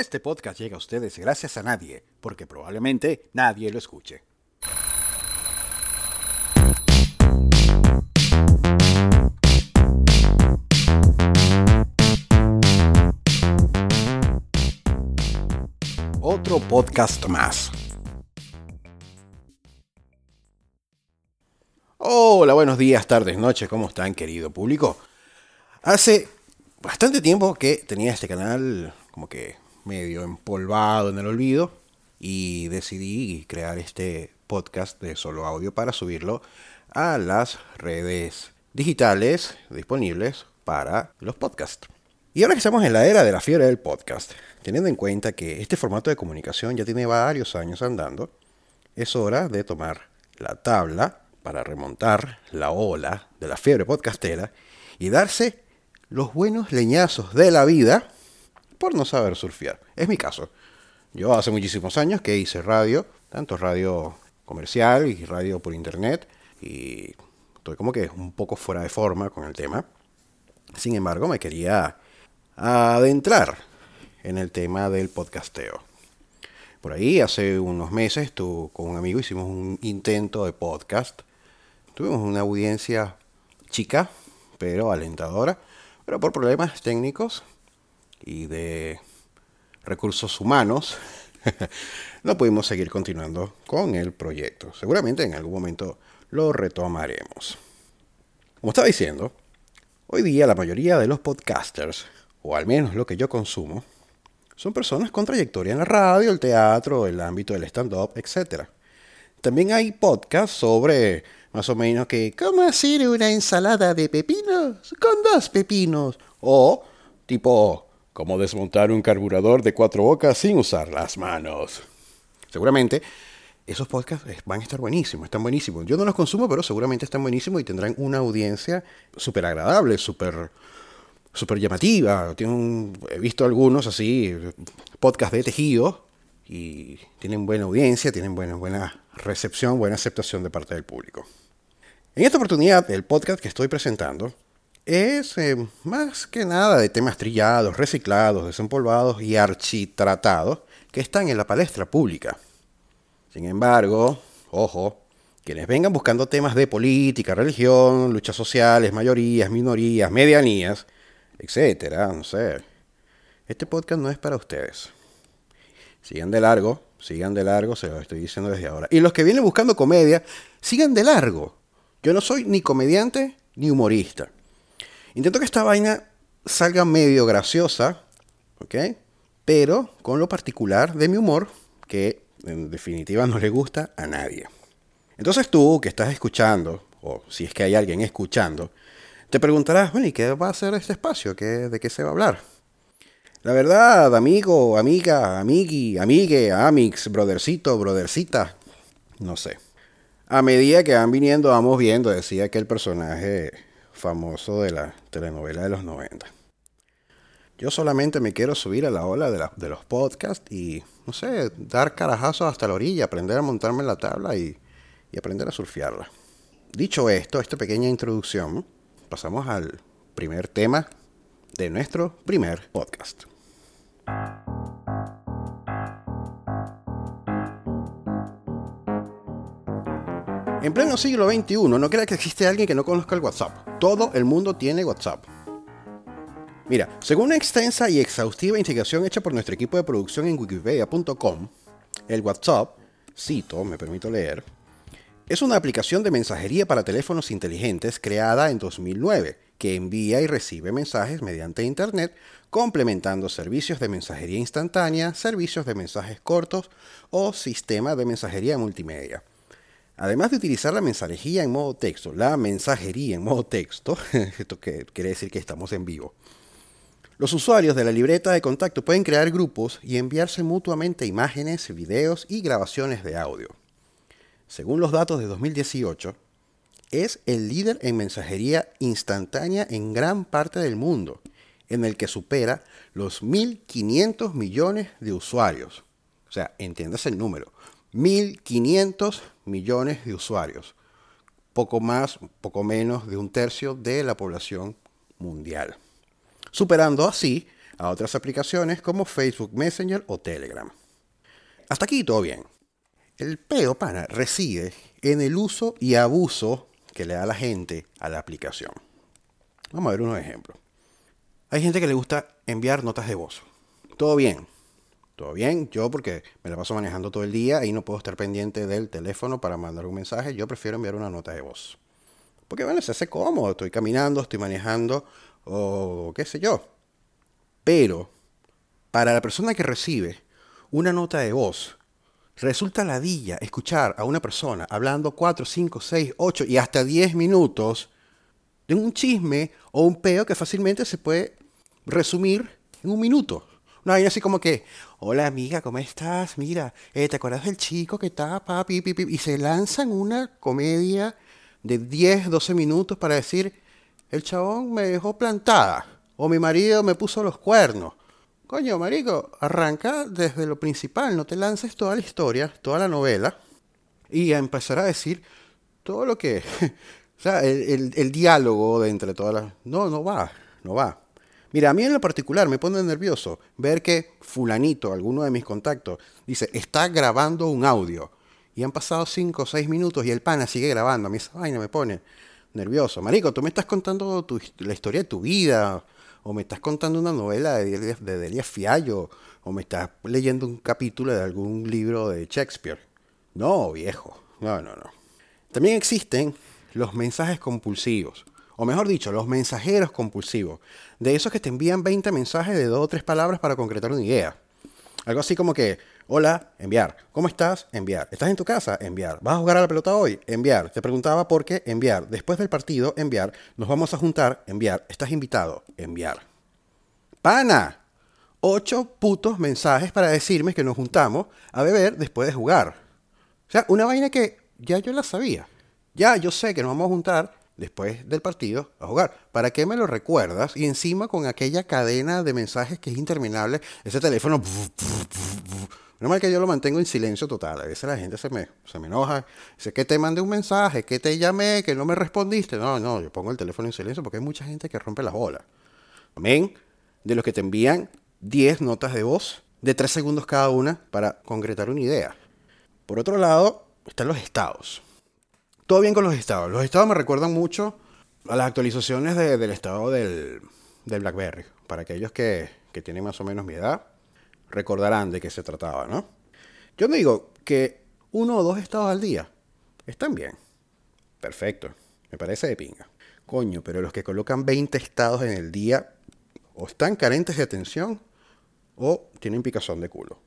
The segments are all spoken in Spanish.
Este podcast llega a ustedes gracias a nadie, porque probablemente nadie lo escuche. Otro podcast más. Hola, buenos días, tardes, noches, ¿cómo están querido público? Hace bastante tiempo que tenía este canal como que medio empolvado en el olvido y decidí crear este podcast de solo audio para subirlo a las redes digitales disponibles para los podcasts. Y ahora que estamos en la era de la fiebre del podcast, teniendo en cuenta que este formato de comunicación ya tiene varios años andando, es hora de tomar la tabla para remontar la ola de la fiebre podcastera y darse los buenos leñazos de la vida por no saber surfear. Es mi caso. Yo hace muchísimos años que hice radio, tanto radio comercial y radio por internet, y estoy como que un poco fuera de forma con el tema. Sin embargo, me quería adentrar en el tema del podcasteo. Por ahí, hace unos meses, tú, con un amigo hicimos un intento de podcast. Tuvimos una audiencia chica, pero alentadora, pero por problemas técnicos y de recursos humanos, no pudimos seguir continuando con el proyecto. Seguramente en algún momento lo retomaremos. Como estaba diciendo, hoy día la mayoría de los podcasters, o al menos lo que yo consumo, son personas con trayectoria en la radio, el teatro, el ámbito del stand-up, etc. También hay podcasts sobre más o menos que cómo hacer una ensalada de pepinos con dos pepinos o tipo Cómo desmontar un carburador de cuatro bocas sin usar las manos. Seguramente esos podcasts van a estar buenísimos, están buenísimos. Yo no los consumo, pero seguramente están buenísimos y tendrán una audiencia súper agradable, súper super llamativa. he visto algunos así, podcasts de tejido, y tienen buena audiencia, tienen buena, buena recepción, buena aceptación de parte del público. En esta oportunidad, el podcast que estoy presentando es eh, más que nada de temas trillados, reciclados, desempolvados y architratados que están en la palestra pública. Sin embargo, ojo, quienes vengan buscando temas de política, religión, luchas sociales, mayorías, minorías, medianías, etcétera, no sé. Este podcast no es para ustedes. Sigan de largo, sigan de largo, se lo estoy diciendo desde ahora. Y los que vienen buscando comedia, sigan de largo. Yo no soy ni comediante ni humorista. Intento que esta vaina salga medio graciosa, ¿ok? Pero con lo particular de mi humor, que en definitiva no le gusta a nadie. Entonces tú que estás escuchando, o si es que hay alguien escuchando, te preguntarás, bueno, ¿y qué va a ser este espacio? ¿De qué se va a hablar? La verdad, amigo, amiga, amigui, amigue, amix, brothercito, brothercita, no sé. A medida que van viniendo, vamos viendo, decía que el personaje famoso de la telenovela de los 90. Yo solamente me quiero subir a la ola de, los podcasts y, no sé, dar carajazos hasta la orilla, aprender a montarme en la tabla y, y aprender a surfearla. Dicho esto, esta pequeña introducción, pasamos al primer tema de nuestro primer podcast. En pleno siglo XXI, no crea que existe alguien que no conozca el WhatsApp. Todo el mundo tiene WhatsApp. Mira, según una extensa y exhaustiva investigación hecha por nuestro equipo de producción en wikipedia.com, el WhatsApp, cito, me permito leer, es una aplicación de mensajería para teléfonos inteligentes creada en 2009 que envía y recibe mensajes mediante Internet, complementando servicios de mensajería instantánea, servicios de mensajes cortos o sistemas de mensajería multimedia. Además de utilizar la mensajería en modo texto, la mensajería en modo texto, esto quiere decir que estamos en vivo, los usuarios de la libreta de contacto pueden crear grupos y enviarse mutuamente imágenes, videos y grabaciones de audio. Según los datos de 2018, es el líder en mensajería instantánea en gran parte del mundo, en el que supera los 1.500 millones de usuarios. O sea, entiéndase el número, 1.500 millones de usuarios, poco más, poco menos de un tercio de la población mundial, superando así a otras aplicaciones como Facebook Messenger o Telegram. Hasta aquí todo bien. El peo, pana, reside en el uso y abuso que le da la gente a la aplicación. Vamos a ver unos ejemplos. Hay gente que le gusta enviar notas de voz. Todo bien. Todo bien. Yo porque me la paso manejando todo el día y no puedo estar pendiente del teléfono para mandar un mensaje. Yo prefiero enviar una nota de voz. Porque bueno, se hace cómodo. Estoy caminando, estoy manejando o qué sé yo. Pero para la persona que recibe una nota de voz, resulta ladilla escuchar a una persona hablando 4, 5, 6, 8 y hasta 10 minutos de un chisme o un peo que fácilmente se puede resumir en un minuto. Una vaina así como que, hola amiga, ¿cómo estás? Mira, eh, ¿te acuerdas del chico que estaba papi, pipi? Y se lanzan una comedia de 10, 12 minutos para decir, el chabón me dejó plantada, o mi marido me puso los cuernos. Coño, marico, arranca desde lo principal, no te lances toda la historia, toda la novela, y a empezar a decir todo lo que o sea, el, diálogo de entre todas las... No, no va, no va. Mira, a mí en lo particular me pone nervioso ver que fulanito, alguno de mis contactos, dice, está grabando un audio. Y han pasado 5 o 6 minutos y el pana sigue grabando. A mí esa vaina me pone nervioso. Marico, tú me estás contando la historia de tu vida, o me estás contando una novela de, de Delia Fiallo, o me estás leyendo un capítulo de algún libro de Shakespeare. No, viejo. No, no, no. También existen los mensajes compulsivos, o mejor dicho, los mensajeros compulsivos, de esos que te envían 20 mensajes de dos o tres palabras para concretar una idea. Algo así como que, hola, enviar. ¿Cómo estás? Enviar. ¿Estás en tu casa? Enviar. ¿Vas a jugar a la pelota hoy? Enviar. Te preguntaba por qué, enviar. Después del partido, enviar. Nos vamos a juntar, enviar. ¿Estás invitado? Enviar. Pana. Ocho putos mensajes para decirme que nos juntamos a beber después de jugar. O sea, una vaina que ya yo la sabía. Ya, yo sé que nos vamos a juntar después del partido a jugar. ¿Para qué me lo recuerdas? Y encima con aquella cadena de mensajes que es interminable, ese teléfono... No mal que yo lo mantengo en silencio total. A veces la gente se me, se me enoja. Dice que te mandé un mensaje, que te llamé, que no me respondiste. No, no, yo pongo el teléfono en silencio porque hay mucha gente que rompe las bolas. Amén. De los que te envían 10 notas de voz de 3 segundos cada una para concretar una idea. Por otro lado, están los estados todo bien con los estados. Los estados me recuerdan mucho a las actualizaciones del estado del, BlackBerry. Para aquellos que, tienen más o menos mi edad, recordarán de qué se trataba, ¿no? Yo no digo que uno o dos estados al día están bien. Perfecto. Me parece de pinga. Coño, pero los que colocan 20 estados en el día o están carentes de atención o tienen picazón de culo.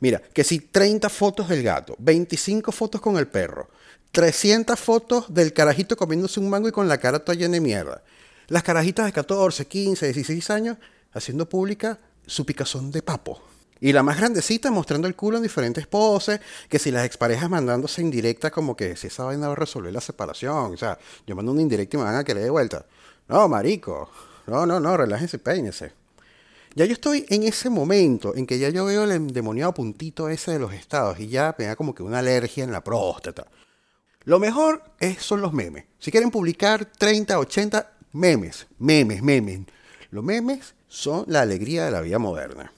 Mira, que si 30 fotos del gato, 25 fotos con el perro, 300 fotos del carajito comiéndose un mango y con la cara toda llena de mierda. Las carajitas de 14, 15, 16 años haciendo pública su picazón de papo. Y la más grandecita mostrando el culo en diferentes poses, que si las exparejas mandándose indirecta como que si esa vaina va a resolver la separación. O sea, yo mando una indirecta y me van a querer de vuelta. No, marico. No, no, no, relájense y peínese. Ya yo estoy en ese momento en que ya yo veo el endemoniado puntito ese de los estados y ya me da como que una alergia en la próstata. Lo mejor es, son los memes. Si quieren publicar 30, 80 memes, memes, memes. Los memes son la alegría de la vida moderna.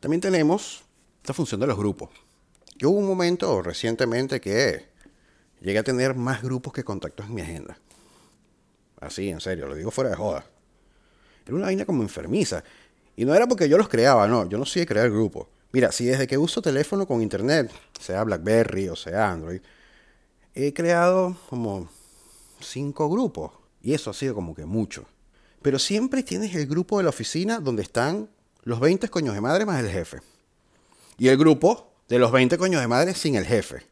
También tenemos esta función de los grupos. Yo hubo un momento recientemente que llegué a tener más grupos que contactos en mi agenda. Así, en serio, lo digo fuera de joda. Era una vaina como enfermiza. Y no era porque yo los creaba, no, yo no de crear grupos. Mira, si desde que uso teléfono con internet, sea BlackBerry o sea Android, he creado como cinco grupos. Y eso ha sido como que mucho. Pero siempre tienes el grupo de la oficina donde están los 20 coños de madre más el jefe. Y el grupo de los 20 coños de madre sin el jefe.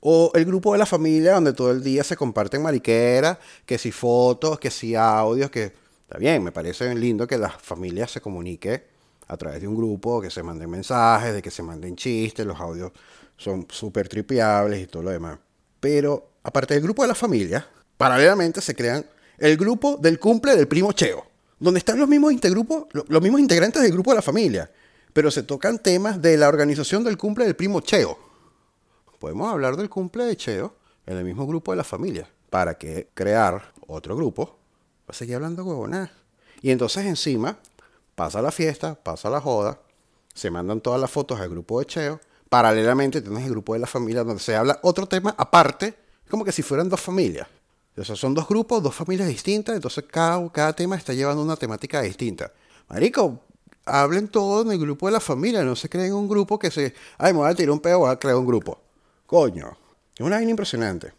O el grupo de la familia donde todo el día se comparten mariqueras, que si fotos, que si audios, que... Está bien, me parece lindo que la familia se comunique a través de un grupo, que se manden mensajes, de que se manden chistes, los audios son súper tripeables y todo lo demás. Pero aparte del grupo de la familia, paralelamente se crean el grupo del cumple del primo Cheo, donde están los mismos, integrantes del grupo de la familia, pero se tocan temas de la organización del cumple del primo Cheo. Podemos hablar del cumple de Cheo en el mismo grupo de la familia, para que crear otro grupo, va a seguir hablando huevonadas. Y entonces encima pasa la fiesta, pasa la joda, se mandan todas las fotos al grupo de Cheo. Paralelamente tienes el grupo de la familia donde se habla otro tema aparte, como que si fueran dos familias. O sea, son dos grupos, dos familias distintas, entonces cada, cada tema está llevando una temática distinta. Marico, hablen todo en el grupo de la familia, no se creen un grupo que se, ay, me voy a tirar un pedo, voy a crear un grupo. Coño, es una vaina impresionante.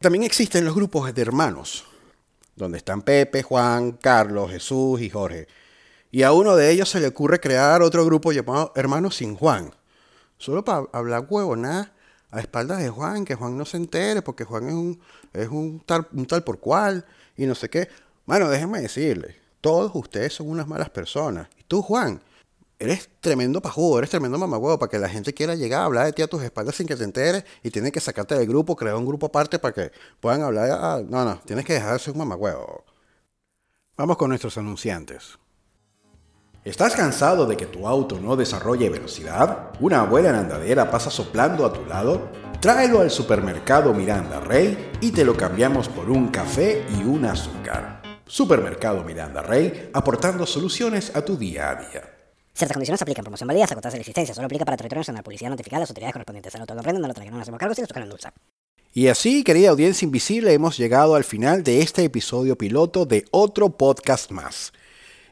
También existen los grupos de hermanos, donde están Pepe, Juan, Carlos, Jesús y Jorge. Y a uno de ellos se le ocurre crear otro grupo llamado Hermanos sin Juan. Solo para hablar huevonada a espaldas de Juan, que Juan no se entere, porque Juan es un, es un tal, un tal por cual, y no sé qué. Bueno, déjenme decirle, todos ustedes son unas malas personas. Y tú, Juan, eres tremendo pajudo, eres tremendo mamagüevo para que la gente quiera llegar a hablar de ti a tus espaldas sin que te enteres y tienen que sacarte del grupo, crear un grupo aparte para que puedan hablar. Ah, no, no, tienes que dejar de ser un mamagüevo. Vamos con nuestros anunciantes. ¿Estás cansado de que tu auto no desarrolle velocidad? ¿Una abuela en andadera pasa soplando a tu lado? Tráelo al supermercado Miranda Rey y te lo cambiamos por un café y un azúcar. Supermercado Miranda Rey, aportando soluciones a tu día a día. Ciertas condiciones aplican. Promoción válida hasta agotarse la existencia. Solo aplica para territorio nacional. Publicidad notificada las autoridades correspondientes. Comprendan, no lo traigan, no nos hacemos cargo si les en dulce. Y así, querida audiencia invisible, hemos llegado al final de este episodio piloto de otro podcast más.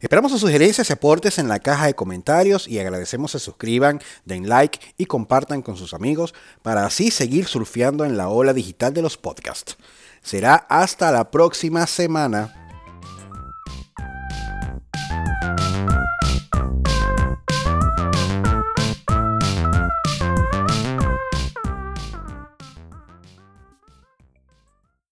Esperamos sus sugerencias y aportes en la caja de comentarios y agradecemos se suscriban, den like y compartan con sus amigos para así seguir surfeando en la ola digital de los podcasts. Será hasta la próxima semana.